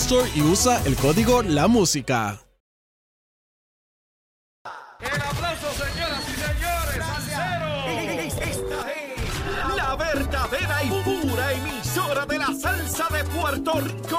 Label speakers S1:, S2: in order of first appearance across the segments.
S1: Store y usa el código La Música.
S2: El aplauso, señoras y señores. Esta es la verdadera y pura emisora de la salsa de Puerto Rico.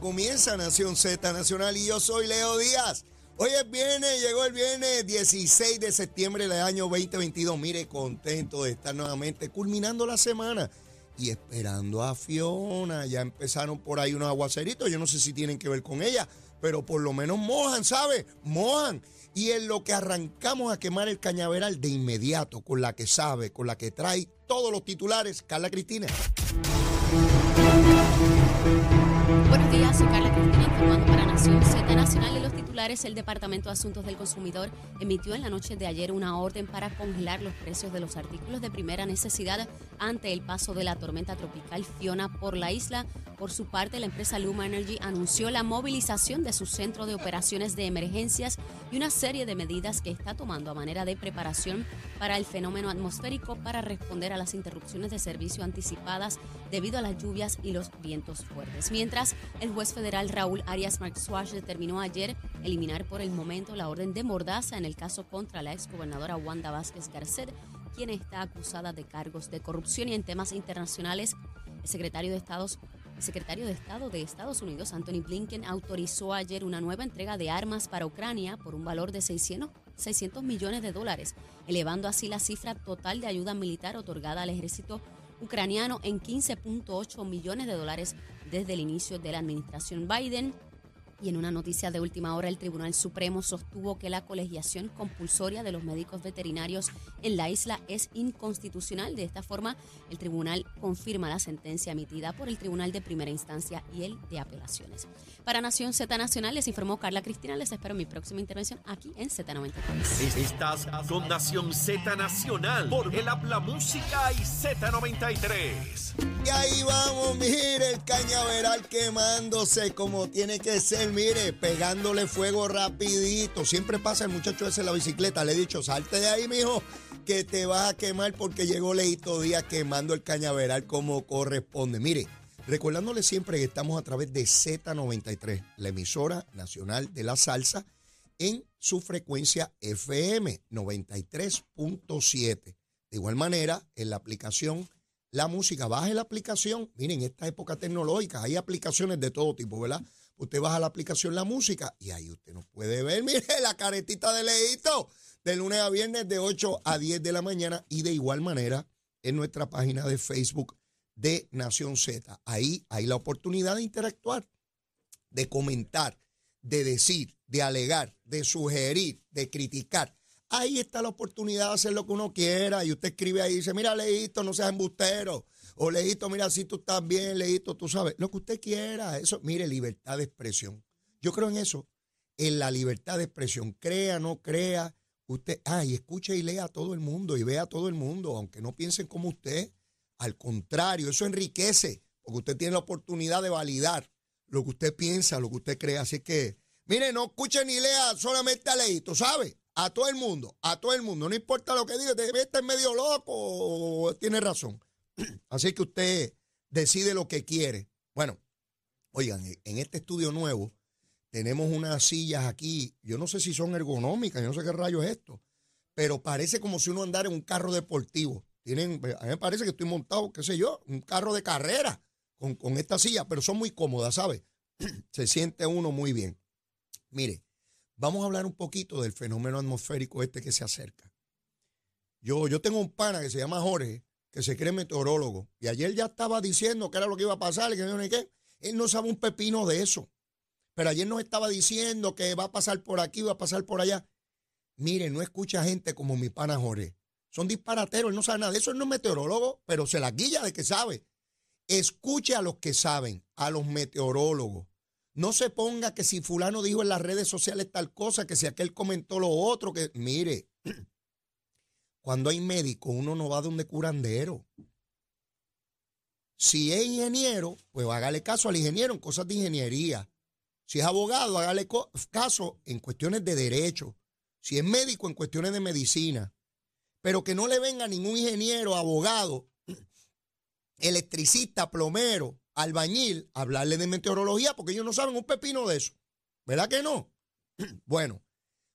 S3: Comienza Nación Z Nacional y yo soy Leo Díaz. Hoy es viernes, llegó el viernes 16 de septiembre del año 2022. Mire, contento de estar nuevamente culminando la semana y esperando a Fiona. Ya empezaron por ahí unos aguaceritos. Yo no sé si tienen que ver con ella, pero por lo menos mojan, ¿sabe? Mojan. Y en lo que arrancamos a quemar el cañaveral de inmediato, con la que sabe, con la que trae todos los titulares, Carla Cristina.
S4: Buenos días, soy Carla Cristina informando para Nación Z Nacional y los titulares. El Departamento de Asuntos del Consumidor emitió en la noche de ayer una orden para congelar los precios de los artículos de primera necesidad ante el paso de la tormenta tropical Fiona por la isla. Por su parte, la empresa Luma Energy anunció la movilización de su centro de operaciones de emergencias y una serie de medidas que está tomando a manera de preparación para el fenómeno atmosférico para responder a las interrupciones de servicio anticipadas debido a las lluvias y los vientos fuertes. Mientras, el juez federal Raúl Arias Maxwell determinó ayer eliminar por el momento la orden de mordaza en el caso contra la exgobernadora Wanda Vázquez Garcet, quien está acusada de cargos de corrupción y en temas internacionales. El secretario de Estados el secretario de Estado de Estados Unidos, Anthony Blinken, autorizó ayer una nueva entrega de armas para Ucrania por un valor de 600, 600 millones de dólares, elevando así la cifra total de ayuda militar otorgada al ejército ucraniano en 15.8 millones de dólares desde el inicio de la administración Biden. Y en una noticia de última hora, el Tribunal Supremo sostuvo que la colegiación compulsoria de los médicos veterinarios en la isla es inconstitucional. De esta forma, el tribunal confirma la sentencia emitida por el Tribunal de Primera Instancia y el de Apelaciones. Para Nación Z Nacional, les informó Carla Cristina. Les espero en mi próxima intervención aquí en Z93.
S2: Estás con Nación Z Nacional por el Habla Música y Z93.
S3: Y ahí vamos, mire, el cañaveral quemándose como tiene que ser, mire, pegándole fuego rapidito. Siempre pasa el muchacho ese en la bicicleta, le he dicho, salte de ahí, mijo, que te vas a quemar porque llegó Leito Díaz quemando el cañaveral como corresponde. Mire, recordándole siempre que estamos a través de Z93, la emisora nacional de la salsa, en su frecuencia FM 93.7. De igual manera, en la aplicación La Música, baje la aplicación. Miren, en esta época tecnológica hay aplicaciones de todo tipo, ¿verdad? Usted baja la aplicación La Música y ahí usted nos puede ver, mire, la caretita de Leito, de lunes a viernes de 8 a 10 de la mañana y de igual manera en nuestra página de Facebook de Nación Z. Ahí hay la oportunidad de interactuar, de comentar, de decir, de alegar, de sugerir, de criticar. Ahí está la oportunidad de hacer lo que uno quiera. Y usted escribe ahí y dice, mira, Leito, no seas embustero. O Leito, mira, si tú estás bien, Leito, tú sabes, lo que usted quiera. Eso, mire, libertad de expresión. Yo creo en eso, en la libertad de expresión. Crea, no crea. Usted, ah, y escuche y lea a todo el mundo y vea a todo el mundo, aunque no piensen como usted. Al contrario, eso enriquece, porque usted tiene la oportunidad de validar lo que usted piensa, lo que usted cree. Así que, mire, no escuche ni lea solamente a Leito, ¿sabe? A todo el mundo, a todo el mundo. No importa lo que diga, debe estar medio loco o tiene razón. Así que usted decide lo que quiere. Bueno, oigan, en este estudio nuevo tenemos unas sillas aquí, yo no sé si son ergonómicas, yo no sé qué rayo es esto, pero parece como si uno andara en un carro deportivo. Tienen, a mí me parece que estoy montado, qué sé yo, un carro de carrera con, con esta silla, pero son muy cómodas, ¿sabe? Se siente uno muy bien. Mire, vamos a hablar un poquito del fenómeno atmosférico este que se acerca. Yo, yo tengo un pana que se llama Jorge, que se cree meteorólogo, y ayer ya estaba diciendo qué era lo que iba a pasar, y que no qué. Él no sabe un pepino de eso. Pero ayer nos estaba diciendo que va a pasar por aquí, va a pasar por allá. Mire, no escucha gente como mi pana Jorge. Son disparateros, él no sabe nada de eso, él no es meteorólogo, pero se la guilla de que sabe. Escuche a los que saben, a los meteorólogos. No se ponga que si fulano dijo en las redes sociales tal cosa, que si aquel comentó lo otro, que mire, cuando hay médico uno no va donde curandero. Si es ingeniero, pues hágale caso al ingeniero en cosas de ingeniería. Si es abogado, hágale caso en cuestiones de derecho. Si es médico, en cuestiones de medicina. Pero que no le venga ningún ingeniero, abogado, electricista, plomero, albañil, hablarle de meteorología, porque ellos no saben un pepino de eso. ¿Verdad que no? Bueno,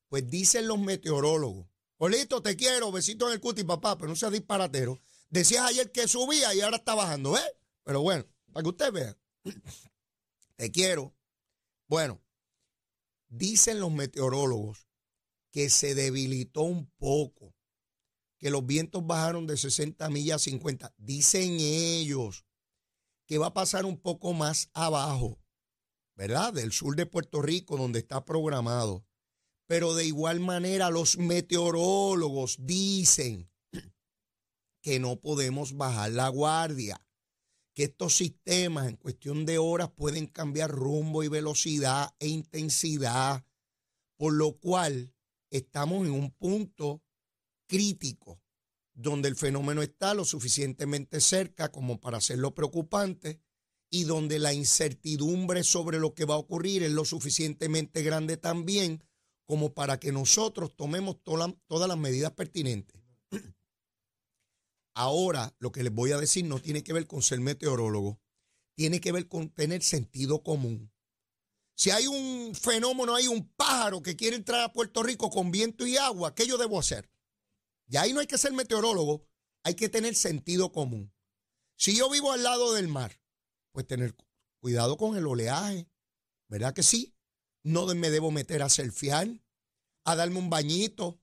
S3: pues dicen los meteorólogos. Polito, te quiero, besito en el cuti, papá, pero no seas disparatero. Decías ayer que subía y ahora está bajando, ¿eh? Pero bueno, para que usted vea. Te quiero, bueno, dicen los meteorólogos que se debilitó un poco, que los vientos bajaron de 60 millas a 50. Dicen ellos que va a pasar un poco más abajo, ¿verdad? Del sur de Puerto Rico, donde está programado. Pero de igual manera los meteorólogos dicen que no podemos bajar la guardia que estos sistemas en cuestión de horas pueden cambiar rumbo y velocidad e intensidad, por lo cual estamos en un punto crítico donde el fenómeno está lo suficientemente cerca como para hacerlo preocupante y donde la incertidumbre sobre lo que va a ocurrir es lo suficientemente grande también como para que nosotros tomemos todas las medidas pertinentes. Ahora, lo que les voy a decir no tiene que ver con ser meteorólogo, tiene que ver con tener sentido común. Si hay un fenómeno, hay un pájaro que quiere entrar a Puerto Rico con viento y agua, ¿qué yo debo hacer? Y ahí no hay que ser meteorólogo, hay que tener sentido común. Si yo vivo al lado del mar, pues tener cuidado con el oleaje, ¿verdad que sí? No me debo meter a surfear, a darme un bañito,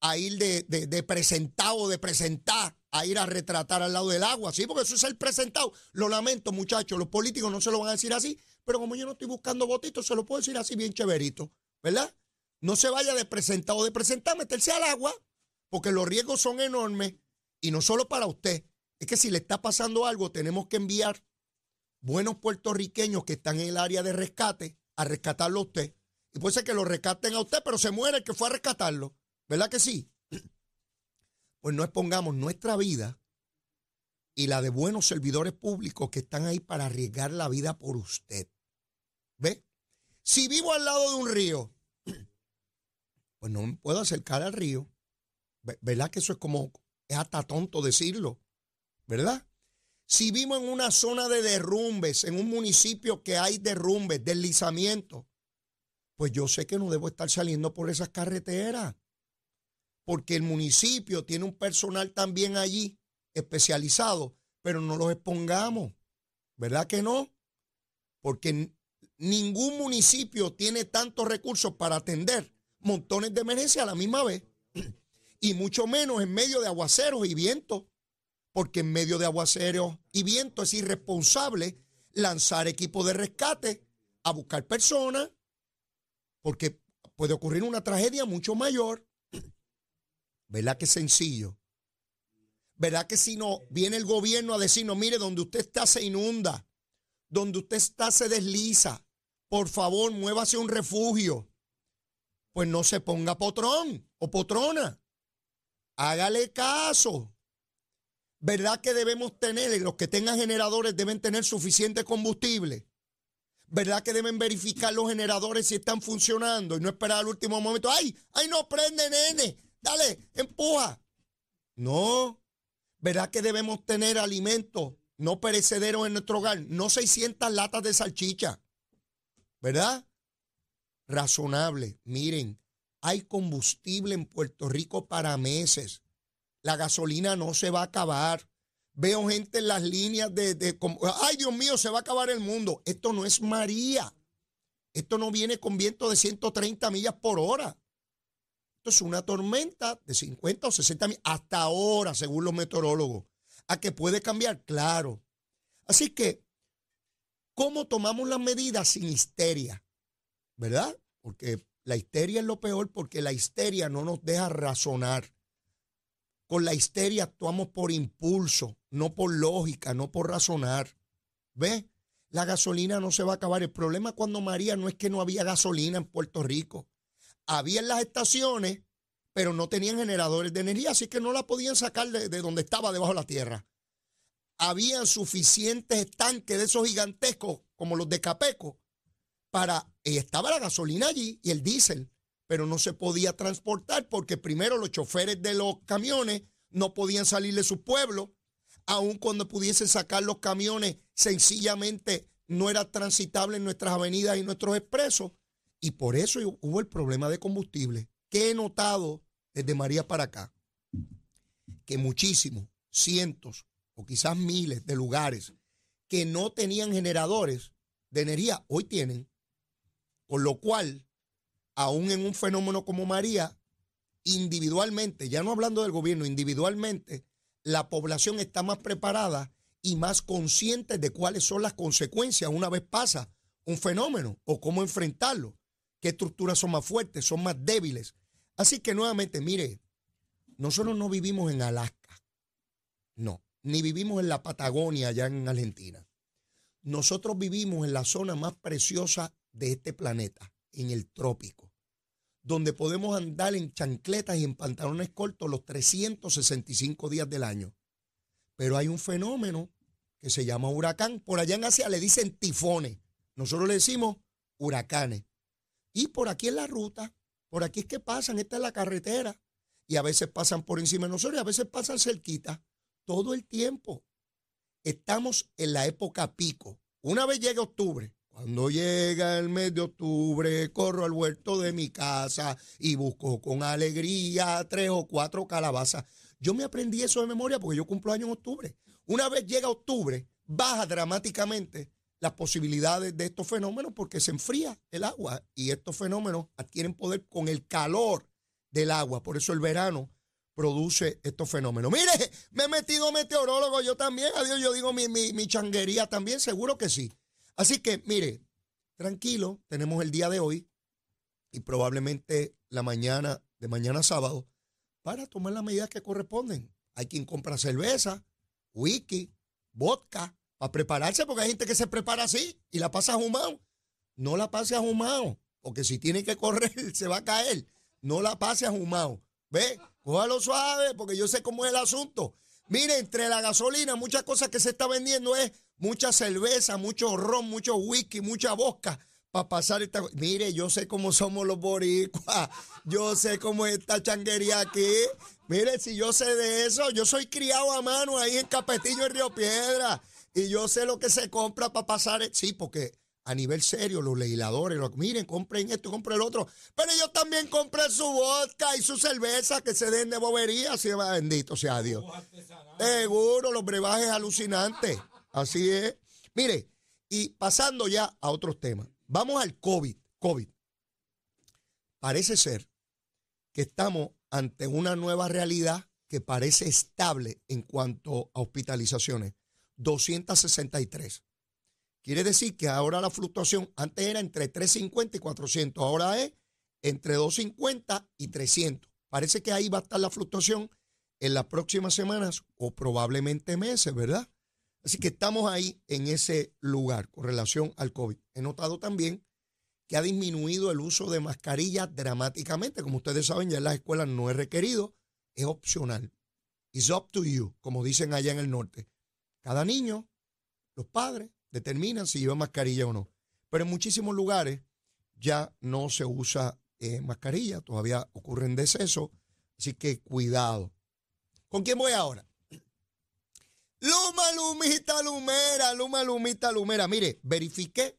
S3: a ir de, de, de presentado, de presentar a ir a retratar al lado del agua, ¿sí? Porque eso es el presentado. Lo lamento, muchachos, los políticos no se lo van a decir así, pero como yo no estoy buscando votitos, se lo puedo decir así bien chéverito, ¿verdad? No se vaya de presentado de presentar, meterse al agua, porque los riesgos son enormes y no solo para usted. Es que si le está pasando algo, tenemos que enviar buenos puertorriqueños que están en el área de rescate a rescatarlo a usted. Y puede ser que lo rescaten a usted, pero se muere el que fue a rescatarlo. ¿Verdad que sí? pues no expongamos nuestra vida y la de buenos servidores públicos que están ahí para arriesgar la vida por usted. ¿Ve? Si vivo al lado de un río, pues no me puedo acercar al río. ¿Verdad que eso es como, es hasta tonto decirlo? ¿Verdad? Si vivo en una zona de derrumbes, en un municipio que hay derrumbes, deslizamiento, pues yo sé que no debo estar saliendo por esas carreteras porque el municipio tiene un personal también allí especializado, pero no los expongamos. ¿Verdad que no? Porque ningún municipio tiene tantos recursos para atender montones de emergencias a la misma vez. Y mucho menos en medio de aguaceros y vientos. Porque en medio de aguaceros y vientos es irresponsable lanzar equipos de rescate a buscar personas. Porque puede ocurrir una tragedia mucho mayor. ¿Verdad que sencillo? ¿Verdad que si no viene el gobierno a decirnos, mire, donde usted está se inunda, donde usted está se desliza, por favor, muévase a un refugio? Pues no se ponga potrón o potrona. Hágale caso. ¿Verdad que debemos tener, los que tengan generadores deben tener suficiente combustible? ¿Verdad que deben verificar los generadores si están funcionando y no esperar al último momento? ¡Ay! ¡Ay, no prende, nene! Dale, empuja. No. ¿Verdad que debemos tener alimentos no perecederos en nuestro hogar? No 600 latas de salchicha. ¿Verdad? Razonable. Miren, hay combustible en Puerto Rico para meses. La gasolina no se va a acabar. Veo gente en las líneas de, de ay Dios mío, se va a acabar el mundo. Esto no es María. Esto no viene con viento de 130 millas por hora. Esto es una tormenta de 50 o 60 millas hasta ahora, según los meteorólogos. ¿A que puede cambiar? Claro. Así que, ¿cómo tomamos las medidas sin histeria? ¿Verdad? Porque la histeria es lo peor porque la histeria no nos deja razonar. Con la histeria actuamos por impulso, no por lógica, no por razonar. ¿Ve? La gasolina no se va a acabar. El problema cuando María no es que no había gasolina en Puerto Rico. Había en las estaciones, pero no tenían generadores de energía, así que no la podían sacar de, donde estaba, debajo de la tierra. Habían suficientes tanques de esos gigantescos, como los de Capeco, para. Y estaba la gasolina allí y el diésel pero no se podía transportar porque primero los choferes de los camiones no podían salir de su pueblo, aun cuando pudiesen sacar los camiones, sencillamente no era transitable en nuestras avenidas y nuestros expresos, y por eso hubo el problema de combustible, que he notado desde María para acá, que muchísimos, cientos o quizás miles de lugares que no tenían generadores de energía, hoy tienen, con lo cual aún en un fenómeno como María, individualmente, ya no hablando del gobierno, individualmente, la población está más preparada y más consciente de cuáles son las consecuencias una vez pasa un fenómeno o cómo enfrentarlo, qué estructuras son más fuertes, son más débiles. Así que nuevamente, mire, nosotros no vivimos en Alaska, no, ni vivimos en la Patagonia allá en Argentina. Nosotros vivimos en la zona más preciosa de este planeta, en el trópico, donde podemos andar en chancletas y en pantalones cortos los 365 días del año. Pero hay un fenómeno que se llama huracán. Por allá en Asia le dicen tifones. Nosotros le decimos huracanes. Y por aquí en la ruta, por aquí es que pasan, esta es la carretera. Y a veces pasan por encima de nosotros y a veces pasan cerquita. Todo el tiempo. Estamos en la época pico. Una vez llega octubre, cuando llega el mes de octubre, corro al huerto de mi casa y busco con alegría tres o cuatro calabazas. Yo me aprendí eso de memoria porque yo cumplo años en octubre. Una vez llega octubre, baja dramáticamente las posibilidades de estos fenómenos porque se enfría el agua y estos fenómenos adquieren poder con el calor del agua. Por eso el verano produce estos fenómenos. Mire, me he metido meteorólogo yo también. Adiós, yo digo mi, mi, mi changuería también, seguro que sí. Así que, mire, tranquilo, tenemos el día de hoy y probablemente la mañana de mañana sábado para tomar las medidas que corresponden. Hay quien compra cerveza, whisky, vodka, para prepararse, porque hay gente que se prepara así y la pasa ahumado. No la pase ahumado, porque si tiene que correr se va a caer. No la pase ahumado. Ve, cójalo suave, porque yo sé cómo es el asunto. Mire, entre la gasolina, muchas cosas que se está vendiendo es mucha cerveza, mucho ron, mucho whisky, mucha bosca para pasar esta. Mire, yo sé cómo somos los boricuas. Yo sé cómo es esta changuería aquí. Mire, si yo sé de eso, yo soy criado a mano ahí en Capetillo, en Río Piedra. Y yo sé lo que se compra para pasar. Sí, porque a nivel serio, los legisladores, miren, compren esto, compren el otro. Pero ellos también compren su vodka y su cerveza que se den de bobería. Así va, bendito sea Dios. Seguro, los brebajes alucinantes. Así es. Mire, y pasando ya a otros temas. Vamos al COVID. COVID. Parece ser que estamos ante una nueva realidad que parece estable en cuanto a hospitalizaciones. 263. Quiere decir que ahora la fluctuación antes era entre 350 y 400, ahora es entre 250 y 300. Parece que ahí va a estar la fluctuación en las próximas semanas o probablemente meses, ¿verdad? Así que estamos ahí en ese lugar con relación al COVID. He notado también que ha disminuido el uso de mascarillas dramáticamente. Como ustedes saben, ya en las escuelas no es requerido, es opcional. It's up to you, como dicen allá en el norte. Cada niño, los padres, determinan si lleva mascarilla o no. Pero en muchísimos lugares ya no se usa eh, mascarilla, todavía ocurren decesos, así que cuidado. ¿Con quién voy ahora? Lumita, Lumera, Luma, Lumita, Lumera. Mire, verifiqué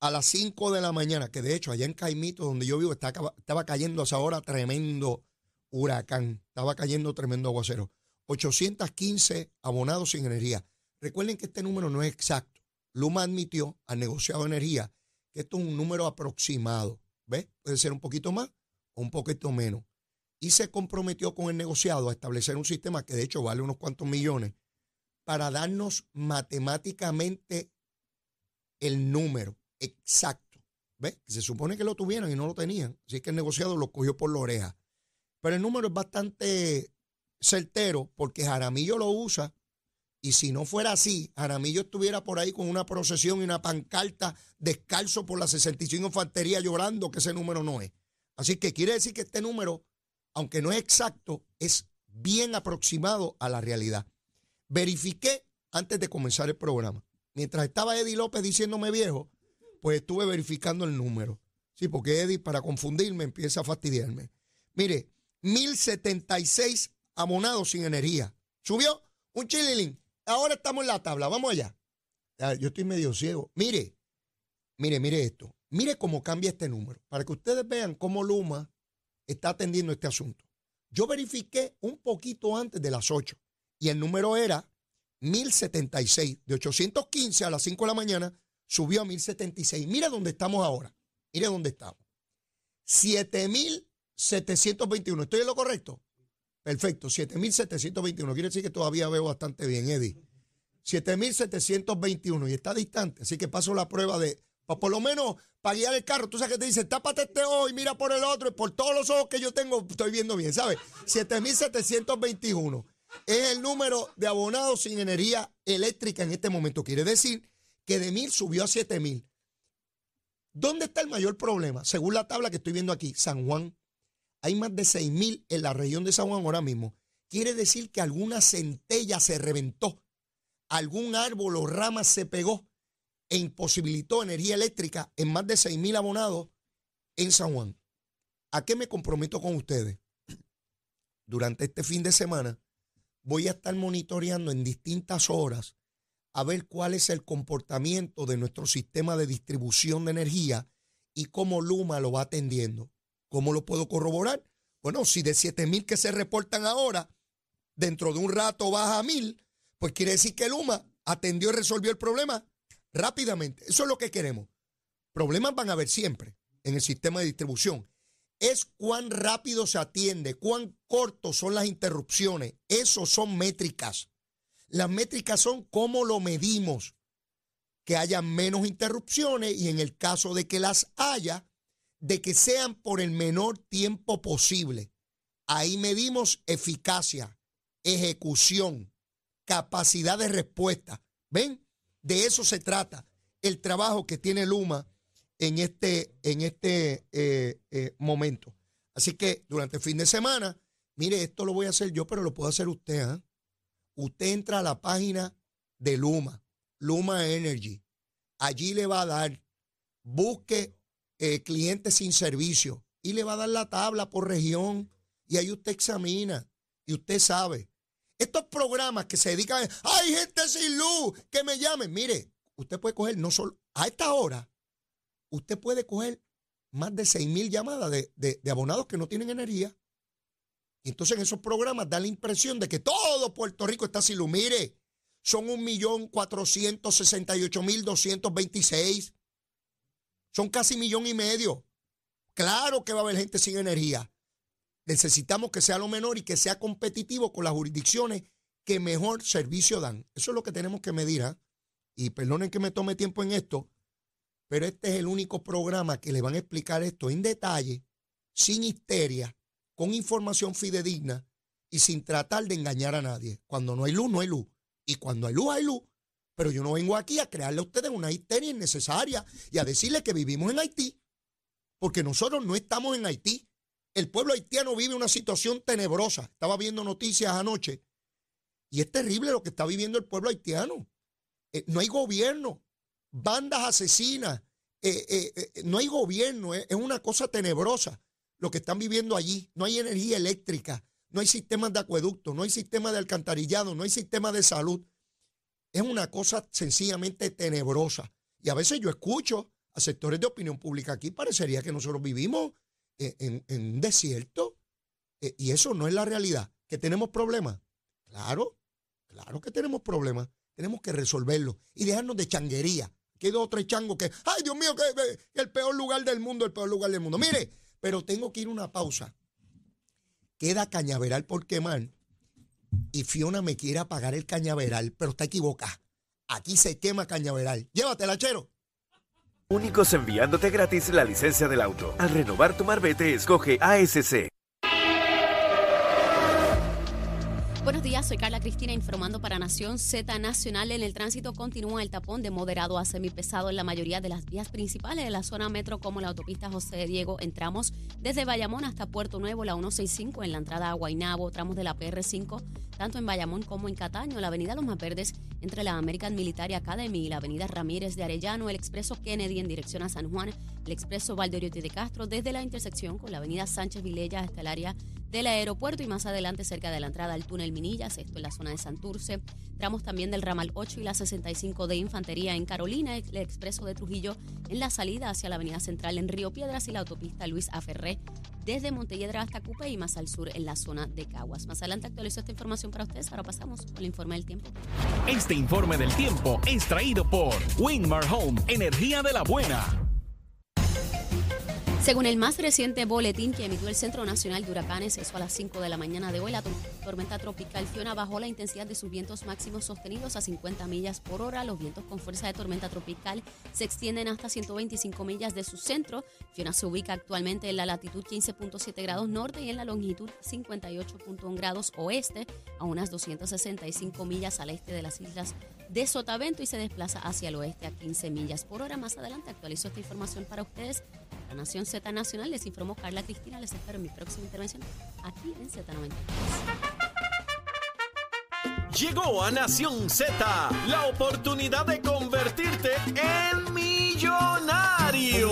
S3: a las 5 de la mañana, que de hecho allá en Caimito, donde yo vivo, estaba, estaba cayendo a esa hora tremendo huracán, estaba cayendo tremendo aguacero. 815 abonados sin energía. Recuerden que este número no es exacto. Luma admitió al negociado de energía que esto es un número aproximado. ¿Ves? Puede ser un poquito más o un poquito menos. Y se comprometió con el negociado a establecer un sistema que de hecho vale unos cuantos millones para darnos matemáticamente el número exacto. ¿Ves? Se supone que lo tuvieran y no lo tenían. Así que el negociado lo cogió por la oreja. Pero el número es bastante certero porque Jaramillo lo usa y si no fuera así, Jaramillo estuviera por ahí con una procesión y una pancarta descalzo por la 65 Infantería llorando que ese número no es. Así que quiere decir que este número, aunque no es exacto, es bien aproximado a la realidad. Verifiqué antes de comenzar el programa. Mientras estaba Eddie López diciéndome viejo, pues estuve verificando el número. Sí, porque Eddie, para confundirme, empieza a fastidiarme. Mire, 1076 abonados sin energía. Subió un chililín. Ahora estamos en la tabla. Vamos allá. Yo estoy medio ciego. Mire, mire, mire esto. Mire cómo cambia este número. Para que ustedes vean cómo Luma está atendiendo este asunto. Yo verifiqué un poquito antes de las 8 y el número era 1076. De 815 a las 5 de la mañana subió a 1076. Mira dónde estamos ahora. Mire dónde estamos. 7721. ¿Estoy en lo correcto? Perfecto, 7.721. Quiere decir que todavía veo bastante bien, Eddie. 7.721 y está distante. Así que paso la prueba de, por lo menos para guiar el carro. Tú sabes que te dice, tápate este ojo y mira por el otro. Y por todos los ojos que yo tengo, estoy viendo bien, ¿sabes? 7.721 es el número de abonados sin energía eléctrica en este momento. Quiere decir que de 1.000 subió a 7.000. ¿Dónde está el mayor problema? Según la tabla que estoy viendo aquí, San Juan, hay más de 6.000 en la región de San Juan ahora mismo. Quiere decir que alguna centella se reventó, algún árbol o rama se pegó e imposibilitó energía eléctrica en más de 6.000 abonados en San Juan. ¿A qué me comprometo con ustedes? Durante este fin de semana voy a estar monitoreando en distintas horas a ver cuál es el comportamiento de nuestro sistema de distribución de energía y cómo Luma lo va atendiendo. ¿Cómo lo puedo corroborar? Bueno, si de 7 mil que se reportan ahora, dentro de un rato baja a mil, pues quiere decir que Luma atendió y resolvió el problema rápidamente. Eso es lo que queremos. Problemas van a haber siempre en el sistema de distribución. Es cuán rápido se atiende, cuán cortos son las interrupciones. Eso son métricas. Las métricas son cómo lo medimos. Que haya menos interrupciones y en el caso de que las haya, de que sean por el menor tiempo posible. Ahí medimos eficacia, ejecución, capacidad de respuesta. ¿Ven? De eso se trata el trabajo que tiene Luma en este, en este eh, eh, momento. Así que durante el fin de semana, mire, esto lo voy a hacer yo, pero lo puede hacer usted. ¿ah? Usted entra a la página de Luma, Luma Energy. Allí le va a dar, busque eh, clientes sin servicio y le va a dar la tabla por región y ahí usted examina y usted sabe. Estos programas que se dedican hay gente sin luz, que me llamen. Mire, usted puede coger no solo, a esta hora, usted puede coger más de 6 mil llamadas de, de, abonados que no tienen energía. entonces en esos programas da la impresión de que todo Puerto Rico está sin luz. Mire, son 1.468.226. Son casi millón y medio. Claro que va a haber gente sin energía. Necesitamos que sea lo menor y que sea competitivo con las jurisdicciones que mejor servicio dan. Eso es lo que tenemos que medir. ¿ah? Y perdonen que me tome tiempo en esto, pero este es el único programa que le van a explicar esto en detalle, sin histeria, con información fidedigna y sin tratar de engañar a nadie. Cuando no hay luz, no hay luz. Y cuando hay luz, hay luz. Pero yo no vengo aquí a crearle a ustedes una histeria innecesaria y a decirles que vivimos en Haití. Porque nosotros no estamos en Haití. El pueblo haitiano vive una situación tenebrosa. Estaba viendo noticias anoche. Y es terrible lo que está viviendo el pueblo haitiano. Eh, no hay gobierno. Bandas asesinas. Eh, eh, no hay gobierno. es una cosa tenebrosa lo que están viviendo allí. No hay energía eléctrica. No hay sistemas de acueducto. No hay sistema de alcantarillado. No hay sistema de salud es una cosa sencillamente tenebrosa. Y a veces yo escucho a sectores de opinión pública aquí, parecería que nosotros vivimos en, un desierto. Eh, y eso no es la realidad. ¿Que tenemos problemas? Claro, claro que tenemos problemas. Tenemos que resolverlos y dejarnos de changuería. Que dos o tres changos que, ay Dios mío, que, el peor lugar del mundo, el peor lugar del mundo. Mire, pero tengo que ir a una pausa. Queda cañaveral por quemar y Fiona me quiere apagar el cañaveral, pero está equivocada. Aquí se quema cañaveral. Llévatela, chero.
S5: Únicos enviándote gratis la licencia del auto. Al renovar tu marbete, escoge ASC.
S4: Buenos días, soy Carla Cristina informando para Nación Z Nacional. En el tránsito continúa el tapón de moderado a semipesado en la mayoría de las vías principales de la zona metro como la autopista José Diego. Entramos desde Bayamón hasta Puerto Nuevo, la 165 en la entrada a Guaynabo, tramos de la PR5 tanto en Bayamón como en Cataño, la avenida Los Verdes entre la American Military Academy y la avenida Ramírez de Arellano, el expreso Kennedy en dirección a San Juan, el expreso Valdoriotti de Castro desde la intersección con la avenida Sánchez Vilella hasta el área del aeropuerto y más adelante cerca de la entrada al túnel Minillas, esto en la zona de Santurce. Tramos también del ramal 8 y la 65 de Infantería en Carolina, el expreso de Trujillo en la salida hacia la avenida central en Río Piedras y la autopista Luis Aferré desde Montelledra hasta Cupe y más al sur en la zona de Caguas. Más adelante actualizo esta información para ustedes. Ahora pasamos el informe del tiempo.
S6: Este informe del tiempo es traído por Winmar Home, energía de la buena.
S4: Según el más reciente boletín que emitió el Centro Nacional de Huracanes, eso a las 5 de la mañana de hoy, la tormenta tropical Fiona bajó la intensidad de sus vientos máximos sostenidos a 50 millas por hora. Los vientos con fuerza de tormenta tropical se extienden hasta 125 millas de su centro. Fiona se ubica actualmente en la latitud 15.7 grados norte y en la longitud 58.1 grados oeste, a unas 265 millas al este de las islas de Sotavento y se desplaza hacia el oeste a 15 millas por hora. Más adelante actualizo esta información para ustedes. La Nación Z Nacional les informó Carla Cristina. Les espero en mi próxima intervención aquí en Z93.
S2: Llegó a Nación Z la oportunidad de convertirte en millonario.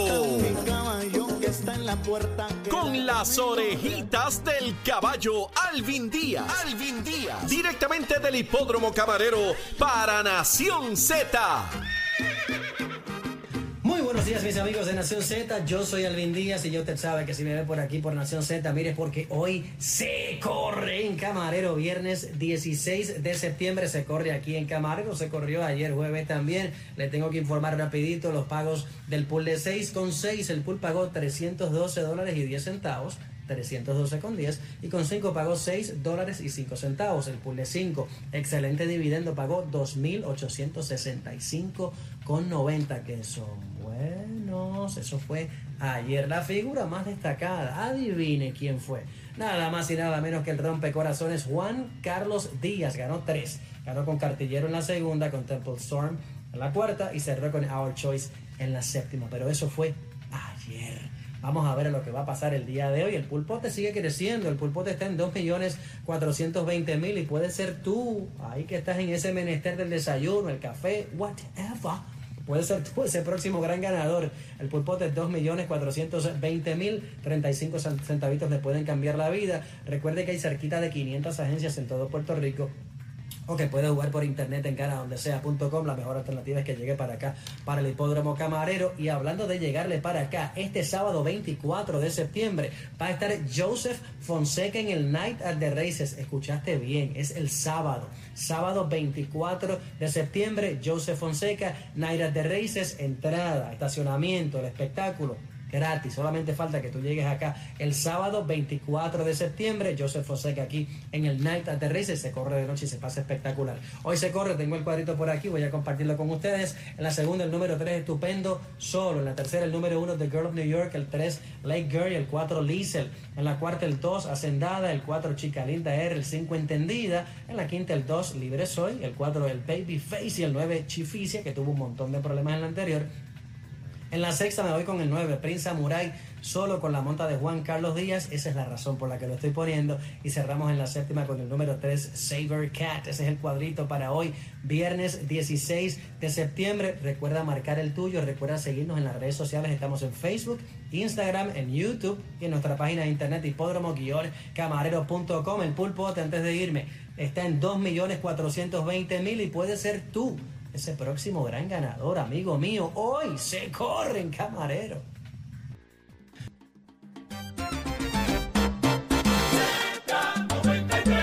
S2: Con las orejitas del caballo Alvin Díaz. Alvin Díaz. Directamente del hipódromo camarero para Nación Z.
S7: Buenos días mis amigos de Nación Z, yo soy Alvin Díaz y yo te sabe que si me ve por aquí por Nación Z, mire porque hoy se corre en Camarero, viernes 16 de septiembre se corre aquí en Camarero, se corrió ayer jueves también, le tengo que informar rapidito los pagos del pool de 6 con 6, el pool pagó 312 dólares y 10 centavos, 312,10 y con 5 pagó 6 dólares y 5 centavos. El pool de 5, excelente dividendo, pagó 2.865,90 que son buenos. Eso fue ayer. La figura más destacada, adivine quién fue. Nada más y nada menos que el rompecorazones Juan Carlos Díaz. Ganó 3. Ganó con Cartillero en la segunda, con Temple Storm en la cuarta y cerró con Our Choice en la séptima. Pero eso fue ayer. Vamos a ver lo que va a pasar el día de hoy. El pulpote sigue creciendo. El pulpote está en 2.420.000 y puede ser tú, ahí que estás en ese menester del desayuno, el café, whatever. Puede ser tú ese próximo gran ganador. El pulpote es 2.420.000, 35 centavitos le pueden cambiar la vida. Recuerde que hay cerquita de 500 agencias en todo Puerto Rico o que puede jugar por internet en donde La mejor alternativa es que llegue para acá, para el hipódromo camarero. Y hablando de llegarle para acá, este sábado 24 de septiembre va a estar Joseph Fonseca en el Night at the Races. Escuchaste bien, es el sábado. Sábado 24 de septiembre, Joseph Fonseca, Night at the Races, entrada, estacionamiento, el espectáculo gratis. Solamente falta que tú llegues acá el sábado 24 de septiembre. Joseph Fonseca aquí en el Night at the. Se corre de noche y se pasa espectacular. Hoy se corre, tengo el cuadrito por aquí, voy a compartirlo con ustedes. En la segunda, el número 3, estupendo, solo. En la tercera, el número 1, The Girl of New York. El 3, Lake Girl. El 4, Liesel. En la cuarta, el 2, Hacendada. El 4, Chica Linda R. El 5, Entendida. En la quinta, el 2, Libre Soy. El 4, el Baby Face. Y el 9, Chificia, que tuvo un montón de problemas en la anterior. En la sexta me voy con el 9, Prince Samurai, solo con la monta de Juan Carlos Díaz. Esa es la razón por la que lo estoy poniendo. Y cerramos en la séptima con el número 3, Saber Cat. Ese es el cuadrito para hoy, viernes 16 de septiembre. Recuerda marcar el tuyo, recuerda seguirnos en las redes sociales. Estamos en Facebook, Instagram, en YouTube y en nuestra página de internet hipódromo-camarero.com. El pulpote, antes de irme, está en 2.420.000 y puede ser tú ese próximo gran ganador, amigo mío. Hoy se corre en camarero.